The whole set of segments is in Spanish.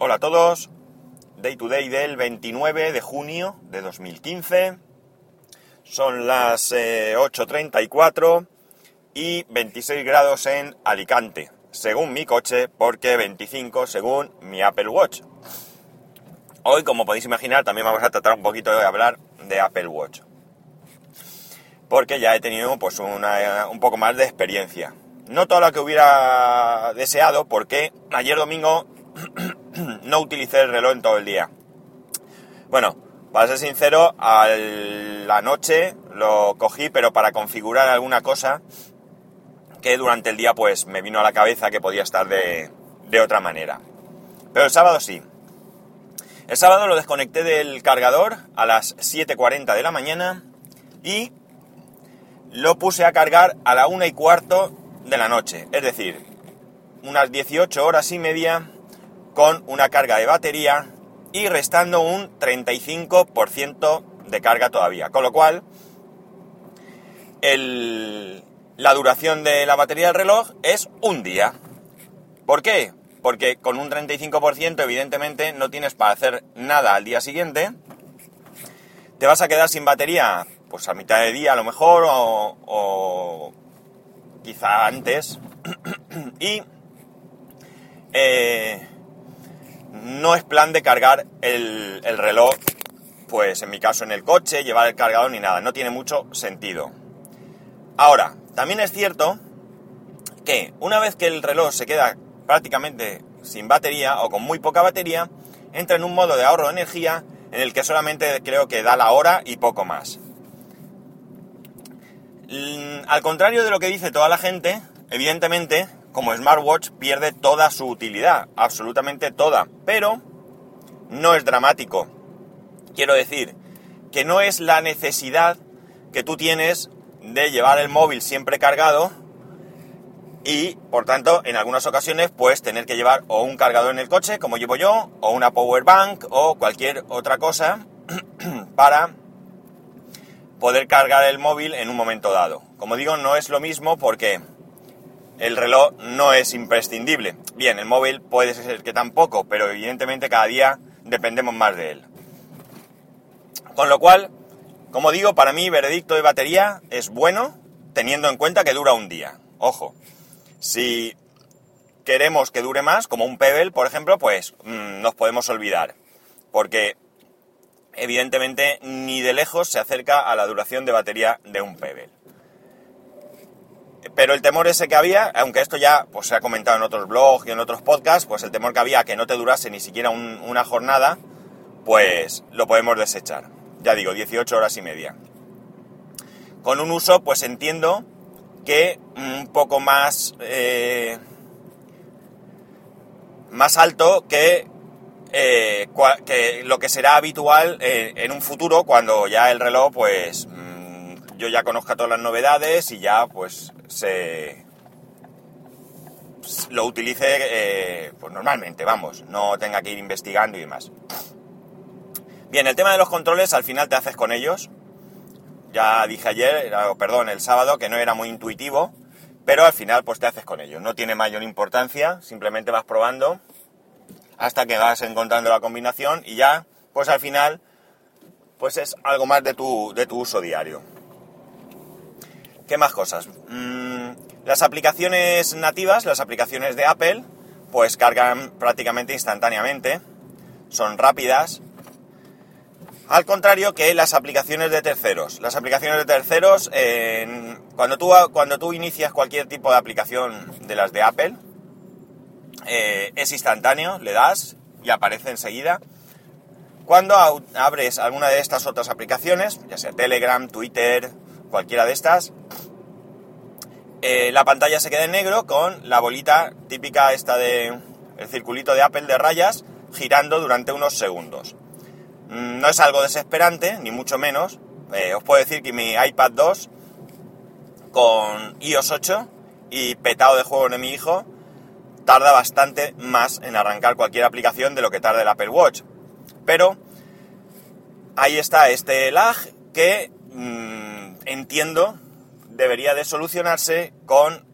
Hola a todos, Day to Day del 29 de junio de 2015. Son las 8.34 eh, y 26 grados en Alicante, según mi coche, porque 25 según mi Apple Watch. Hoy, como podéis imaginar, también vamos a tratar un poquito de hablar de Apple Watch. Porque ya he tenido pues un poco más de experiencia. No toda la que hubiera deseado, porque ayer domingo no utilicé el reloj en todo el día. Bueno, para ser sincero, a la noche lo cogí, pero para configurar alguna cosa que durante el día pues me vino a la cabeza que podía estar de, otra manera. Pero el sábado sí. El sábado lo desconecté del cargador a las 7.40 de la mañana y lo puse a cargar a la 1 y cuarto de la noche. Es decir, unas 18 horas y media con una carga de batería y restando un 35% de carga todavía. Con lo cual, la duración de la batería del reloj es un día. ¿Por qué? Porque con un 35% evidentemente no tienes para hacer nada al día siguiente. Te vas a quedar sin batería pues a mitad de día a lo mejor o, quizá antes. y eh, no es plan de cargar el, reloj, pues en mi caso en el coche, llevar el cargador ni nada, no tiene mucho sentido. Ahora, también es cierto que una vez que el reloj se queda prácticamente sin batería o con muy poca batería, entra en un modo de ahorro de energía en el que solamente creo que da la hora y poco más. Mm, al contrario de lo que dice toda la gente, evidentemente como smartwatch pierde toda su utilidad, absolutamente toda, pero no es dramático. Quiero decir, que no es la necesidad que tú tienes de llevar el móvil siempre cargado y, por tanto, en algunas ocasiones puedes tener que llevar o un cargador en el coche, como llevo yo, o una power bank o cualquier otra cosa para poder cargar el móvil en un momento dado. Como digo, no es lo mismo porque el reloj no es imprescindible. Bien, el móvil puede ser que tampoco, pero evidentemente cada día dependemos más de él. Con lo cual, como digo, para mí veredicto de batería es bueno teniendo en cuenta que dura un día. Ojo, si queremos que dure más, como un Pebble, por ejemplo, pues mm, nos podemos olvidar. Porque evidentemente ni de lejos se acerca a la duración de batería de un Pebble. Pero el temor ese que había, aunque esto ya pues, se ha comentado en otros blogs y en otros podcasts, pues el temor que había que no te durase ni siquiera una jornada, pues lo podemos desechar. Ya digo, 18 horas y media. Con un uso, pues entiendo que un poco más, eh, más alto que, eh, que, lo que será habitual eh, en un futuro cuando ya el reloj, pues yo ya conozca todas las novedades y ya pues se lo utilice eh, pues normalmente, vamos, no tenga que ir investigando y demás. Bien, el tema de los controles al final te haces con ellos. Ya dije ayer, perdón, el sábado, que no era muy intuitivo, pero al final pues te haces con ellos. No tiene mayor importancia, simplemente vas probando hasta que vas encontrando la combinación y ya, pues al final, pues es algo más de tu, de tu uso diario. ¿Qué más cosas? Mm, las aplicaciones nativas, las aplicaciones de Apple, pues cargan prácticamente instantáneamente, son rápidas, al contrario que las aplicaciones de terceros. Las aplicaciones de terceros, cuando, tú, cuando tú inicias cualquier tipo de aplicación de las de Apple, eh, es instantáneo, le das y aparece enseguida. Cuando abres alguna de estas otras aplicaciones, ya sea Telegram, Twitter, cualquiera de estas, eh, la pantalla se queda en negro con la bolita típica esta de el circulito de Apple de rayas girando durante unos segundos. Mm, no es algo desesperante, ni mucho menos. Eh, os puedo decir que mi iPad 2 con iOS 8 y petado de juego de mi hijo tarda bastante más en arrancar cualquier aplicación de lo que tarda el Apple Watch. Pero ahí está este lag que mm, entiendo debería de solucionarse con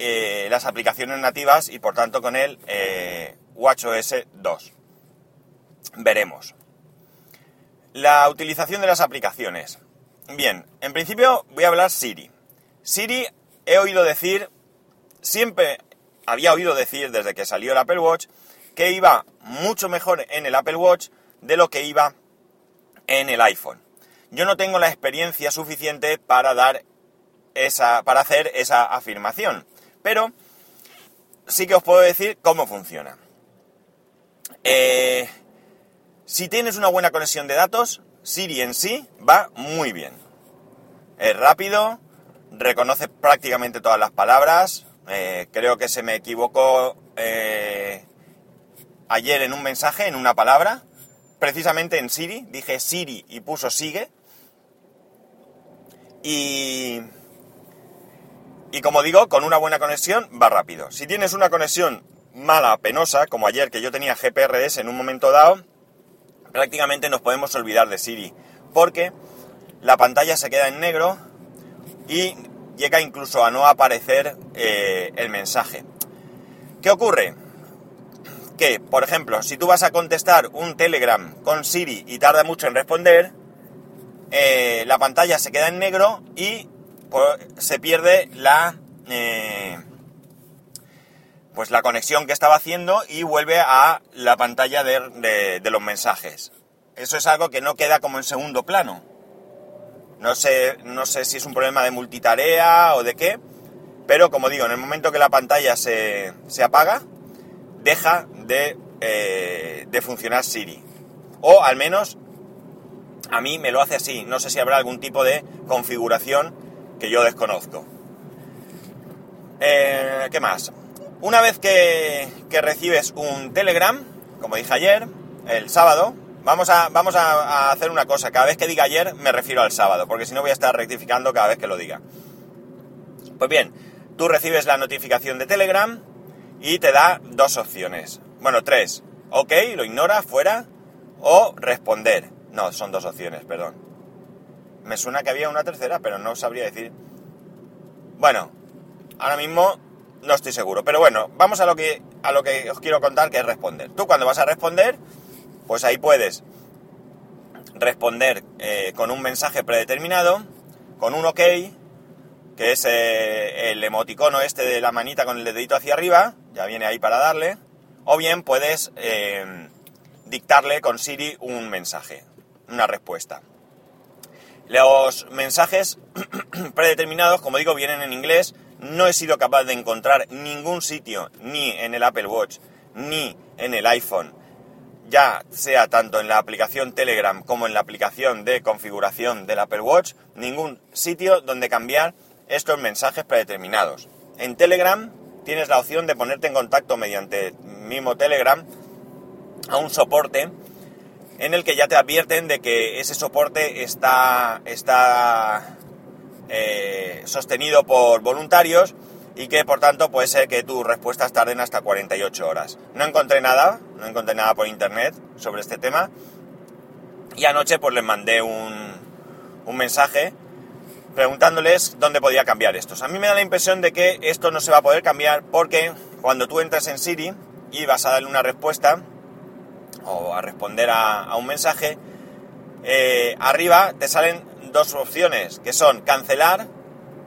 eh, las aplicaciones nativas y por tanto con el eh, WatchOS 2. veremos. La utilización de las aplicaciones. Bien, en principio voy a hablar Siri. Siri he oído decir, siempre había oído decir desde que salió el Apple Watch, que iba mucho mejor en el Apple Watch de lo que iba en el iPhone. Yo no tengo la experiencia suficiente para dar esa, para hacer esa afirmación, pero sí que os puedo decir cómo funciona. Eh, si tienes una buena conexión de datos, Siri en sí va muy bien. Es rápido, reconoce prácticamente todas las palabras. Eh, creo que se me equivocó eh, ayer en un mensaje, en una palabra, precisamente en Siri. Dije Siri y puso sigue. Y, y como digo, con una buena conexión va rápido. Si tienes una conexión mala, penosa, como ayer que yo tenía GPRS en un momento dado, prácticamente nos podemos olvidar de Siri, porque la pantalla se queda en negro y llega incluso a no aparecer eh, el mensaje. ¿Qué ocurre? Que, por ejemplo, si tú vas a contestar un Telegram con Siri y tarda mucho en responder, eh, la pantalla se queda en negro y se pierde la eh, pues la conexión que estaba haciendo y vuelve a la pantalla de, los mensajes. Eso es algo que no queda como en segundo plano. No sé, no sé si es un problema de multitarea o de qué, pero como digo, en el momento que la pantalla se, apaga, deja de, eh, de funcionar Siri. O al menos a mí me lo hace así. No sé si habrá algún tipo de configuración que yo desconozco. Eh, ¿Qué más? Una vez que, recibes un Telegram, como dije ayer, el sábado, vamos, a, vamos a, hacer una cosa. Cada vez que diga ayer me refiero al sábado, porque si no voy a estar rectificando cada vez que lo diga. Pues bien, tú recibes la notificación de Telegram y te da dos opciones. Bueno, tres. Ok, lo ignora, fuera. O responder. No, son dos opciones, perdón. Me suena que había una tercera, pero no sabría decir. Bueno, ahora mismo no estoy seguro. Pero bueno, vamos a lo que, a lo que os quiero contar, que es responder. Tú cuando vas a responder, pues ahí puedes responder eh, con un mensaje predeterminado, con un OK, que es eh, el emoticono este de la manita con el dedito hacia arriba, ya viene ahí para darle, o bien puedes eh, dictarle con Siri un mensaje, una respuesta. Los mensajes predeterminados, como digo, vienen en inglés, no he sido capaz de encontrar ningún sitio, ni en el Apple Watch, ni en el iPhone, ya sea tanto en la aplicación Telegram como en la aplicación de configuración del Apple Watch, ningún sitio donde cambiar estos mensajes predeterminados. En Telegram tienes la opción de ponerte en contacto mediante mismo Telegram a un soporte en el que ya te advierten de que ese soporte está, está eh, sostenido por voluntarios y que por tanto puede ser que tus respuestas tarden hasta 48 horas. No encontré nada, no encontré nada por internet sobre este tema y anoche pues les mandé un, un mensaje preguntándoles dónde podía cambiar estos. A mí me da la impresión de que esto no se va a poder cambiar porque cuando tú entras en Siri y vas a darle una respuesta o a responder a, un mensaje, eh, arriba te salen dos opciones, que son cancelar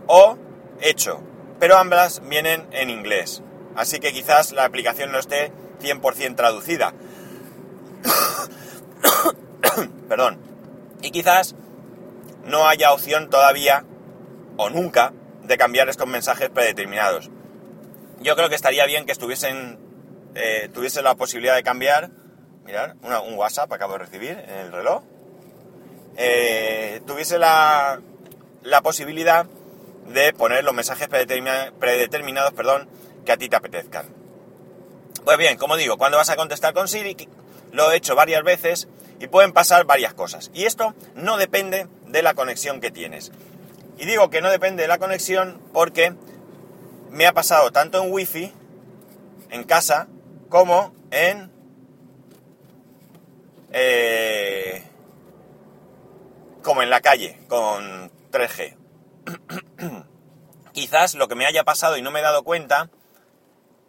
o hecho, pero ambas vienen en inglés. Así que quizás la aplicación no esté 100% traducida. Perdón. Y quizás no haya opción todavía o nunca de cambiar estos mensajes predeterminados. Yo creo que estaría bien que estuviesen, eh, tuviese la posibilidad de cambiar. Mirar, un WhatsApp acabo de recibir en el reloj. Eh, tuviese la, la, posibilidad de poner los mensajes predeterminados perdón, que a ti te apetezcan. Pues bien, como digo, cuando vas a contestar con Siri, lo he hecho varias veces y pueden pasar varias cosas. Y esto no depende de la conexión que tienes. Y digo que no depende de la conexión porque me ha pasado tanto en Wi-Fi, en casa, como en... Eh, como en la calle, con 3G. Quizás lo que me haya pasado y no me he dado cuenta,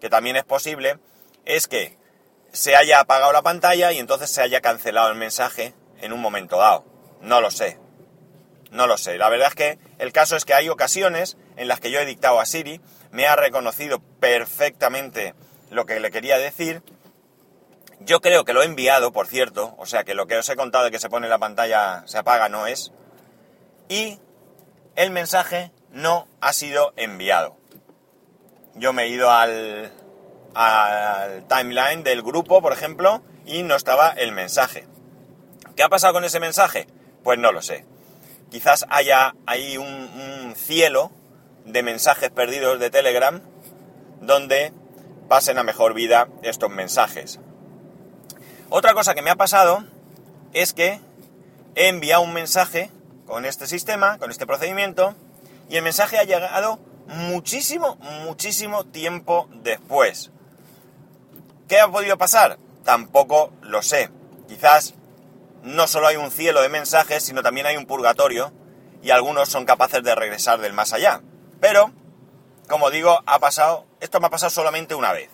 que también es posible, es que se haya apagado la pantalla y entonces se haya cancelado el mensaje en un momento dado. No lo sé. No lo sé. La verdad es que el caso es que hay ocasiones en las que yo he dictado a Siri, me ha reconocido perfectamente lo que le quería decir. Yo creo que lo he enviado, por cierto, o sea que lo que os he contado de que se pone la pantalla, se apaga, no es. Y el mensaje no ha sido enviado. Yo me he ido al, al timeline del grupo, por ejemplo, y no estaba el mensaje. ¿Qué ha pasado con ese mensaje? Pues no lo sé. Quizás haya ahí un, cielo de mensajes perdidos de Telegram donde pasen a mejor vida estos mensajes. Otra cosa que me ha pasado es que he enviado un mensaje con este sistema, con este procedimiento, y el mensaje ha llegado muchísimo, muchísimo tiempo después. ¿Qué ha podido pasar? Tampoco lo sé. Quizás no solo hay un cielo de mensajes, sino también hay un purgatorio y algunos son capaces de regresar del más allá. Pero, como digo, ha pasado, esto me ha pasado solamente una vez.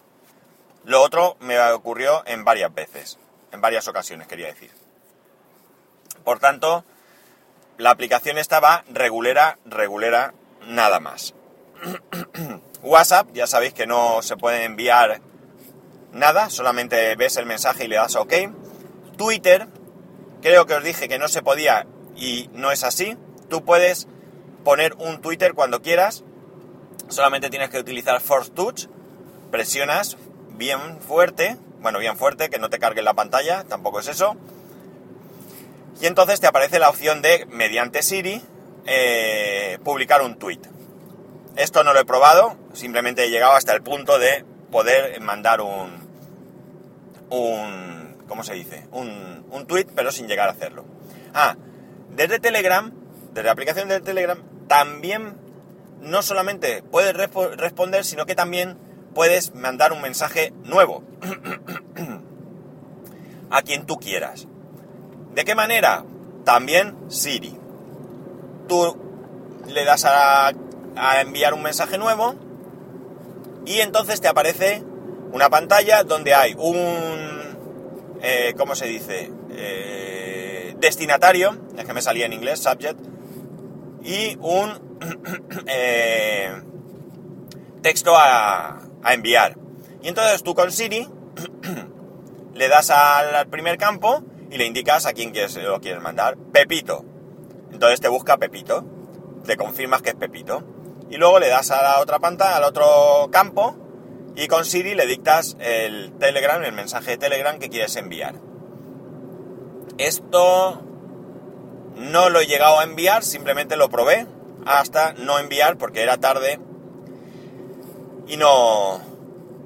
Lo otro me ocurrió en varias veces, en varias ocasiones, quería decir. Por tanto, la aplicación estaba regulera, regulera, nada más. WhatsApp, ya sabéis que no se puede enviar nada, solamente ves el mensaje y le das OK. Twitter, creo que os dije que no se podía y no es así. Tú puedes poner un Twitter cuando quieras, solamente tienes que utilizar Force Touch, presionas bien fuerte, bueno, bien fuerte, que no te cargue la pantalla, tampoco es eso. Y entonces te aparece la opción de, mediante Siri, eh, publicar un tweet. Esto no lo he probado, simplemente he llegado hasta el punto de poder mandar un, un ¿cómo se dice? Un, un tweet, pero sin llegar a hacerlo. Ah, desde Telegram, desde la aplicación de Telegram, también no solamente puedes responder, sino que también puedes mandar un mensaje nuevo a quien tú quieras. ¿De qué manera? También Siri. Tú le das a, a enviar un mensaje nuevo y entonces te aparece una pantalla donde hay un eh, ¿cómo se dice? Eh, destinatario, es que me salía en inglés, subject, y un eh, texto a, enviar. Y entonces tú con Siri le das al, primer campo y le indicas a quién quieres, lo quieres mandar. Pepito. Entonces te busca Pepito. Te confirmas que es Pepito. Y luego le das a la otra pantalla, al otro campo, y con Siri le dictas el Telegram, el mensaje de Telegram que quieres enviar. Esto no lo he llegado a enviar, simplemente lo probé hasta no enviar porque era tarde y no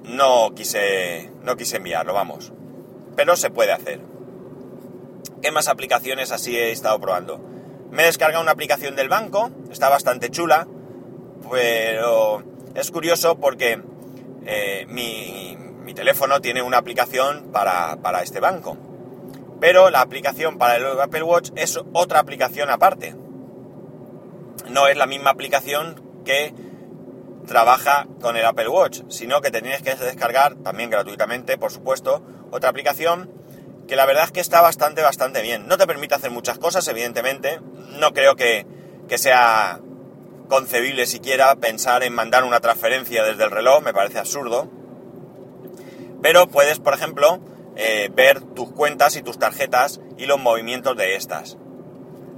no quise no quise enviarlo, vamos. Pero se puede hacer. ¿Qué más aplicaciones así he estado probando? Me he descargado una aplicación del banco, está bastante chula, pero es curioso porque eh, mi, teléfono tiene una aplicación para, este banco. Pero la aplicación para el Apple Watch es otra aplicación aparte. No es la misma aplicación que trabaja con el Apple Watch, sino que te tienes que descargar, también gratuitamente, por supuesto, otra aplicación que la verdad es que está bastante, bastante bien. No te permite hacer muchas cosas, evidentemente. No creo que, que sea concebible siquiera pensar en mandar una transferencia desde el reloj, me parece absurdo. Pero puedes, por ejemplo, eh, ver tus cuentas y tus tarjetas y los movimientos de estas.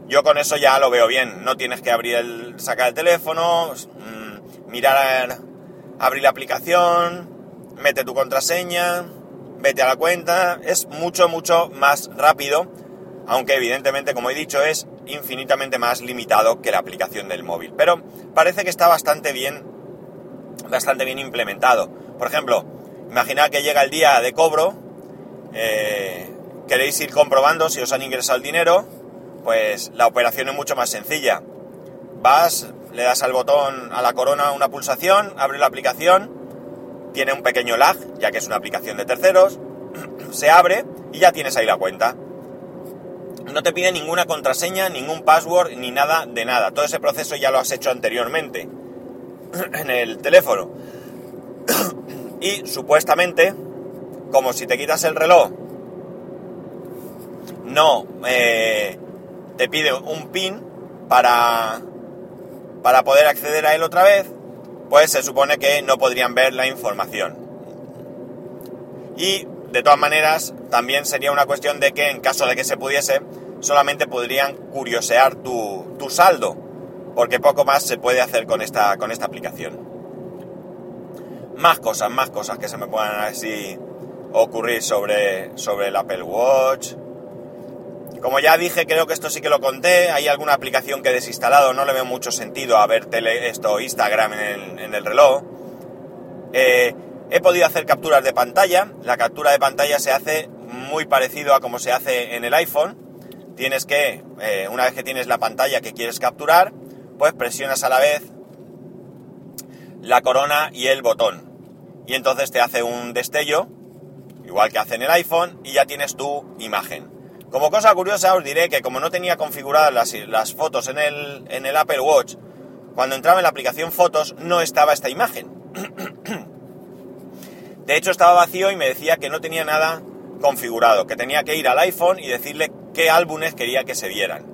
Yo con eso ya lo veo bien. No tienes que abrir el, sacar el teléfono, mirar, abrir la aplicación, mete tu contraseña, vete a la cuenta. Es mucho, mucho más rápido aunque evidentemente, como he dicho, es infinitamente más limitado que la aplicación del móvil. Pero parece que está bastante bien, bastante bien implementado. Por ejemplo, imaginad que llega el día de cobro, eh, queréis ir comprobando si os han ingresado el dinero, pues la operación es mucho más sencilla. Vas, le das al botón a la corona una pulsación, abre la aplicación, tiene un pequeño lag, ya que es una aplicación de terceros, se abre y ya tienes ahí la cuenta no te pide ninguna contraseña, ningún password, ni nada de nada. Todo ese proceso ya lo has hecho anteriormente en el teléfono. y supuestamente como si te quitas el reloj, no eh, te pide un pin para, para poder acceder a él otra vez, pues se supone que no podrían ver la información. Y de todas maneras, también sería una cuestión de que en caso de que se pudiese, solamente podrían curiosear tu, tu saldo, porque poco más se puede hacer con esta, con esta aplicación. Más cosas, más cosas que se me puedan así ocurrir sobre, sobre el Apple Watch. Como ya dije, creo que esto sí que lo conté. Hay alguna aplicación que he desinstalado, no le veo mucho sentido a ver esto, Instagram en el, en el reloj. Eh, he podido hacer capturas de pantalla. La captura de pantalla se hace muy parecido a como se hace en el iPhone. Tienes que, eh, una vez que tienes la pantalla que quieres capturar, pues presionas a la vez la corona y el botón. Y entonces te hace un destello, igual que hace en el iPhone, y ya tienes tu imagen. Como cosa curiosa os diré que como no tenía configuradas las, fotos en el, Apple Watch, cuando entraba en la aplicación Fotos no estaba esta imagen. De hecho estaba vacío y me decía que no tenía nada configurado, que tenía que ir al iPhone y decirle qué álbumes quería que se vieran.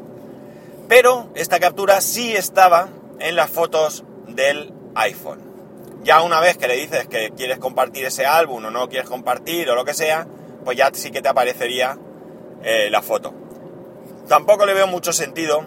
Pero esta captura sí estaba en las fotos del iPhone. Ya una vez que le dices que quieres compartir ese álbum o no quieres compartir o lo que sea, pues ya sí que te aparecería eh, la foto. Tampoco le veo mucho sentido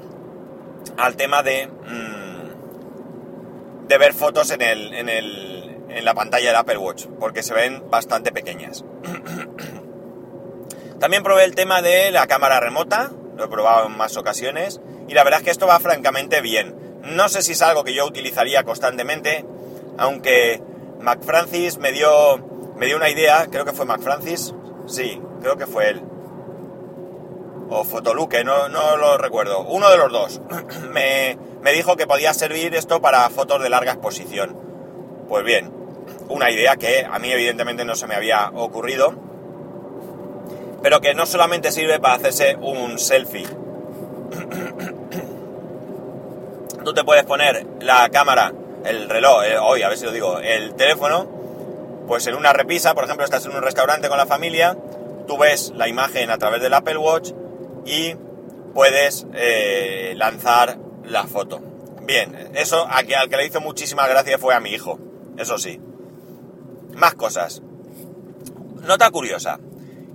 al tema de, mm, de ver fotos en, el, en, el, en la pantalla del Apple Watch, porque se ven bastante pequeñas. También probé el tema de la cámara remota, lo he probado en más ocasiones, y la verdad es que esto va francamente bien. No sé si es algo que yo utilizaría constantemente, aunque McFrancis me dio, me dio una idea, creo que fue McFrancis, sí, creo que fue él, o Fotoluque, no, no lo recuerdo, uno de los dos, me, me dijo que podía servir esto para fotos de larga exposición. Pues bien, una idea que a mí evidentemente no se me había ocurrido, pero que no solamente sirve para hacerse un selfie. Tú te puedes poner la cámara, el reloj, eh, hoy a ver si lo digo, el teléfono, pues en una repisa, por ejemplo, estás en un restaurante con la familia, tú ves la imagen a través del Apple Watch y puedes eh, lanzar la foto. Bien, eso a que, al que le hizo muchísimas gracias fue a mi hijo, eso sí. Más cosas. Nota curiosa.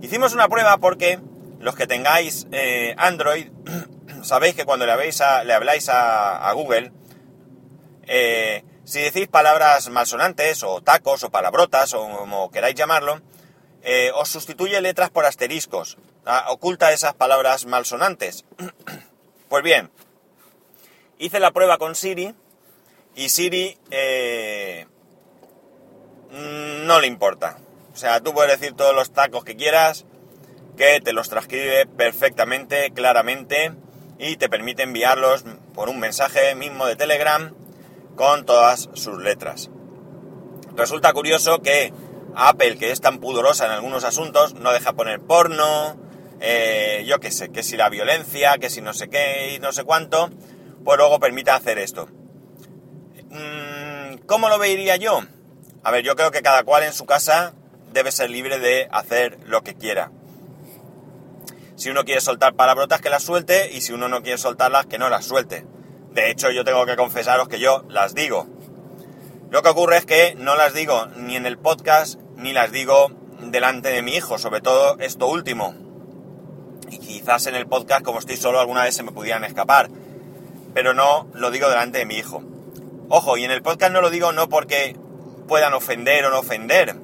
Hicimos una prueba porque los que tengáis eh, Android sabéis que cuando le, le habláis a, Google, eh, si decís palabras malsonantes o tacos o palabrotas o como queráis llamarlo, os sustituye letras por asteriscos. Ah, oculta esas palabras malsonantes. pues bien, hice la prueba con Siri y Siri eh, no le importa. O sea, tú puedes decir todos los tacos que quieras, que te los transcribe perfectamente, claramente, y te permite enviarlos por un mensaje mismo de Telegram con todas sus letras. Resulta curioso que Apple, que es tan pudorosa en algunos asuntos, no deja poner porno, eh, yo qué sé, que si la violencia, que si no sé qué y no sé cuánto, pues luego permita hacer esto. Mm, ¿Cómo lo vería yo? A ver, yo creo que cada cual en su casa debe ser libre de hacer lo que quiera. Si uno quiere soltar palabrotas, que las suelte, y si uno no quiere soltarlas, que no las suelte. De hecho, yo tengo que confesaros que yo las digo. Lo que ocurre es que no las digo ni en el podcast, ni las digo delante de mi hijo, sobre todo esto último y quizás en el podcast, como estoy solo, alguna vez se me pudieran escapar. Pero no lo digo delante de mi hijo. Ojo, y en el podcast no lo digo no porque puedan ofender o no ofender,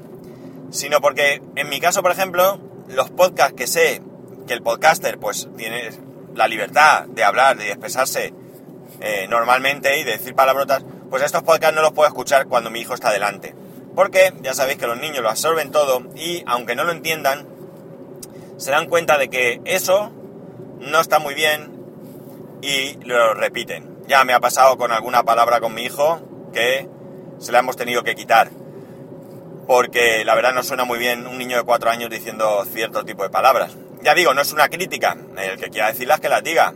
sino porque en mi caso, por ejemplo, los podcasts que sé que el podcaster pues tiene la libertad de hablar, de expresarse eh, normalmente y de decir palabrotas, pues estos podcasts no los puedo escuchar cuando mi hijo está delante. Porque ya sabéis que los niños lo absorben todo y aunque no lo entiendan, se dan cuenta de que eso no está muy bien y lo repiten. Ya me ha pasado con alguna palabra con mi hijo que se la hemos tenido que quitar. Porque la verdad no suena muy bien un niño de cuatro años diciendo cierto tipo de palabras. Ya digo, no es una crítica. El que quiera decirlas que las diga.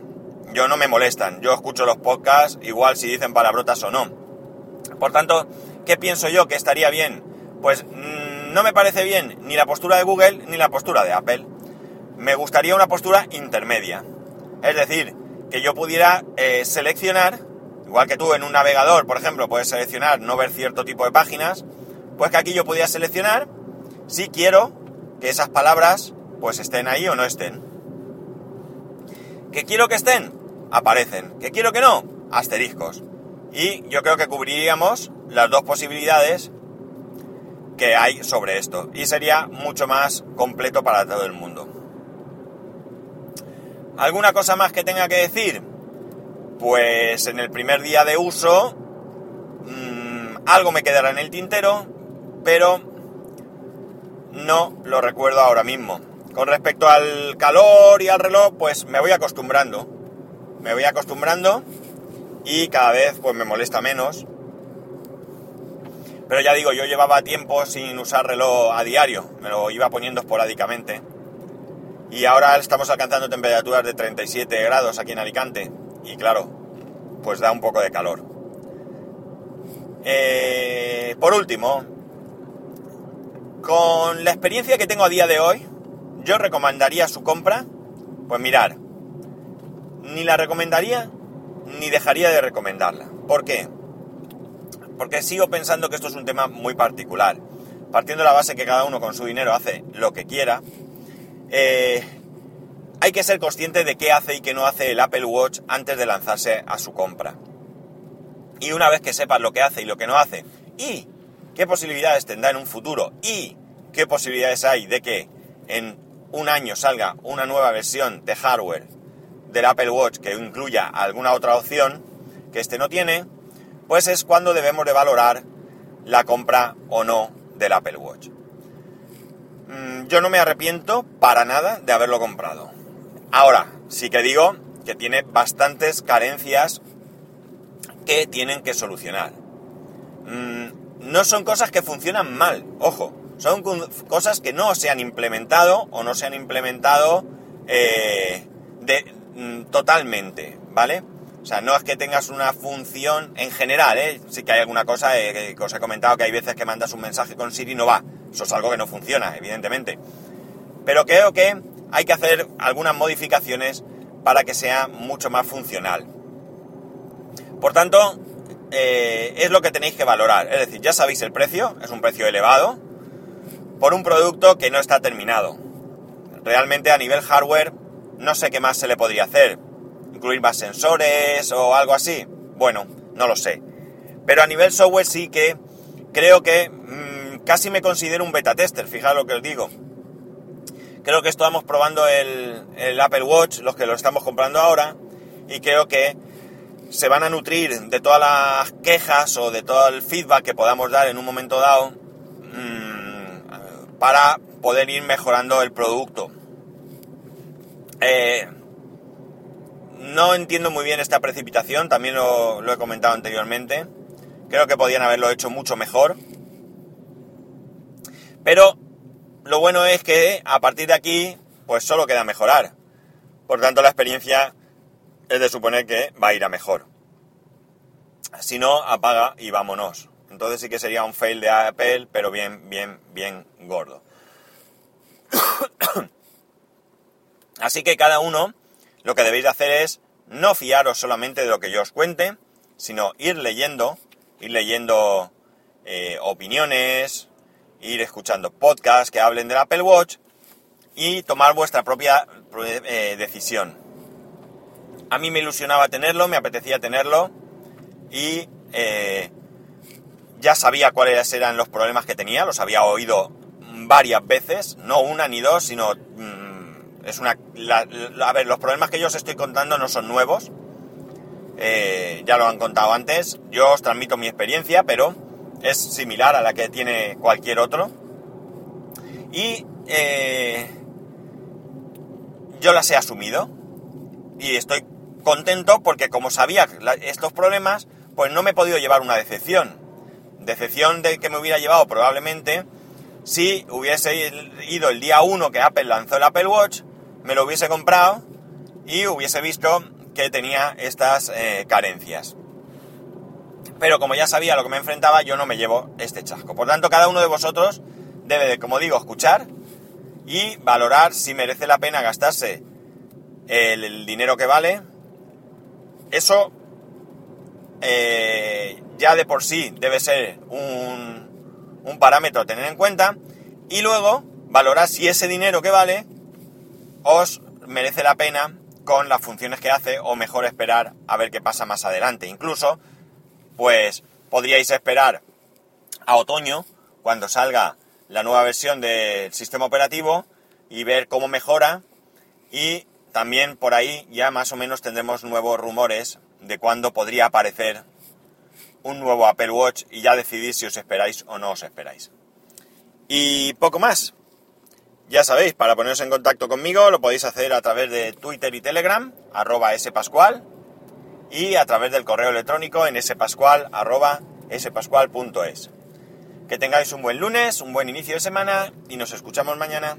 Yo no me molestan. Yo escucho los podcasts igual si dicen palabrotas o no. Por tanto, ¿qué pienso yo que estaría bien? Pues mm, no me parece bien ni la postura de Google ni la postura de Apple. Me gustaría una postura intermedia. Es decir, que yo pudiera eh, seleccionar, igual que tú en un navegador, por ejemplo, puedes seleccionar no ver cierto tipo de páginas, pues que aquí yo pudiera seleccionar si quiero que esas palabras pues estén ahí o no estén. ¿Que quiero que estén? Aparecen. ¿Que quiero que no? Asteriscos. Y yo creo que cubriríamos las dos posibilidades que hay sobre esto. Y sería mucho más completo para todo el mundo. ¿Alguna cosa más que tenga que decir? Pues en el primer día de uso mmm, algo me quedará en el tintero, pero no lo recuerdo ahora mismo. Con respecto al calor y al reloj, pues me voy acostumbrando. Me voy acostumbrando y cada vez pues me molesta menos. Pero ya digo, yo llevaba tiempo sin usar reloj a diario, me lo iba poniendo esporádicamente. Y ahora estamos alcanzando temperaturas de 37 grados aquí en Alicante. Y claro, pues da un poco de calor. Eh, por último, con la experiencia que tengo a día de hoy, yo recomendaría su compra. Pues mirar, ni la recomendaría ni dejaría de recomendarla. ¿Por qué? Porque sigo pensando que esto es un tema muy particular. Partiendo de la base que cada uno con su dinero hace lo que quiera, eh, hay que ser consciente de qué hace y qué no hace el Apple Watch antes de lanzarse a su compra. Y una vez que sepas lo que hace y lo que no hace, y qué posibilidades tendrá en un futuro, y qué posibilidades hay de que en un año salga una nueva versión de hardware del Apple Watch que incluya alguna otra opción que este no tiene, pues es cuando debemos de valorar la compra o no del Apple Watch. Mm, yo no me arrepiento para nada de haberlo comprado. Ahora, sí que digo que tiene bastantes carencias que tienen que solucionar. Mm, no son cosas que funcionan mal, ojo, son cosas que no se han implementado o no se han implementado eh, mm, totalmente, ¿vale? O sea, no es que tengas una función en general, ¿eh? Sí que hay alguna cosa eh, que os he comentado que hay veces que mandas un mensaje con Siri y no va. Eso es algo que no funciona, evidentemente. Pero creo que hay que hacer algunas modificaciones para que sea mucho más funcional. Por tanto, eh, es lo que tenéis que valorar. Es decir, ya sabéis el precio, es un precio elevado, por un producto que no está terminado. Realmente a nivel hardware no sé qué más se le podría hacer incluir más sensores o algo así. Bueno, no lo sé. Pero a nivel software sí que creo que casi me considero un beta tester, fijaos lo que os digo. Creo que estamos probando el, Apple Watch, los que lo estamos comprando ahora, y creo que se van a nutrir de todas las quejas o de todo el feedback que podamos dar en un momento dado mmm, para poder ir mejorando el producto. Eh, no entiendo muy bien esta precipitación, también lo, he comentado anteriormente. Creo que podían haberlo hecho mucho mejor. Pero lo bueno es que a partir de aquí, pues solo queda mejorar. Por tanto, la experiencia es de suponer que va a ir a mejor. Si no, apaga y vámonos. Entonces sí que sería un fail de Apple, pero bien, bien, bien gordo. Así que cada uno lo que debéis de hacer es no fiaros solamente de lo que yo os cuente, sino ir leyendo, ir leyendo eh, opiniones, ir escuchando podcasts que hablen del Apple Watch y tomar vuestra propia eh, decisión. A mí me ilusionaba tenerlo, me apetecía tenerlo y eh, ya sabía cuáles eran los problemas que tenía, los había oído varias veces, no una ni dos, sino mm, es una, a ver, los problemas que yo os estoy contando no son nuevos. Eh, ya lo han contado antes. Yo os transmito mi experiencia, pero es similar a la que tiene cualquier otro. Y eh, yo las he asumido. Y estoy contento porque como sabía estos problemas, pues no me he podido llevar una decepción. Decepción de que me hubiera llevado probablemente si hubiese ido el día 1 que Apple lanzó el Apple Watch me lo hubiese comprado y hubiese visto que tenía estas eh, carencias. Pero como ya sabía lo que me enfrentaba, yo no me llevo este chasco. Por tanto, cada uno de vosotros debe de, como digo, escuchar y valorar si merece la pena gastarse el, el dinero que vale. Eso eh, ya de por sí debe ser un, un parámetro a tener en cuenta. Y luego valorar si ese dinero que vale os merece la pena con las funciones que hace o mejor esperar a ver qué pasa más adelante. Incluso, pues podríais esperar a otoño, cuando salga la nueva versión del sistema operativo y ver cómo mejora y también por ahí ya más o menos tendremos nuevos rumores de cuándo podría aparecer un nuevo Apple Watch y ya decidir si os esperáis o no os esperáis. Y poco más. Ya sabéis, para poneros en contacto conmigo lo podéis hacer a través de Twitter y Telegram, arroba spascual, y a través del correo electrónico en spascual.es. Que tengáis un buen lunes, un buen inicio de semana y nos escuchamos mañana.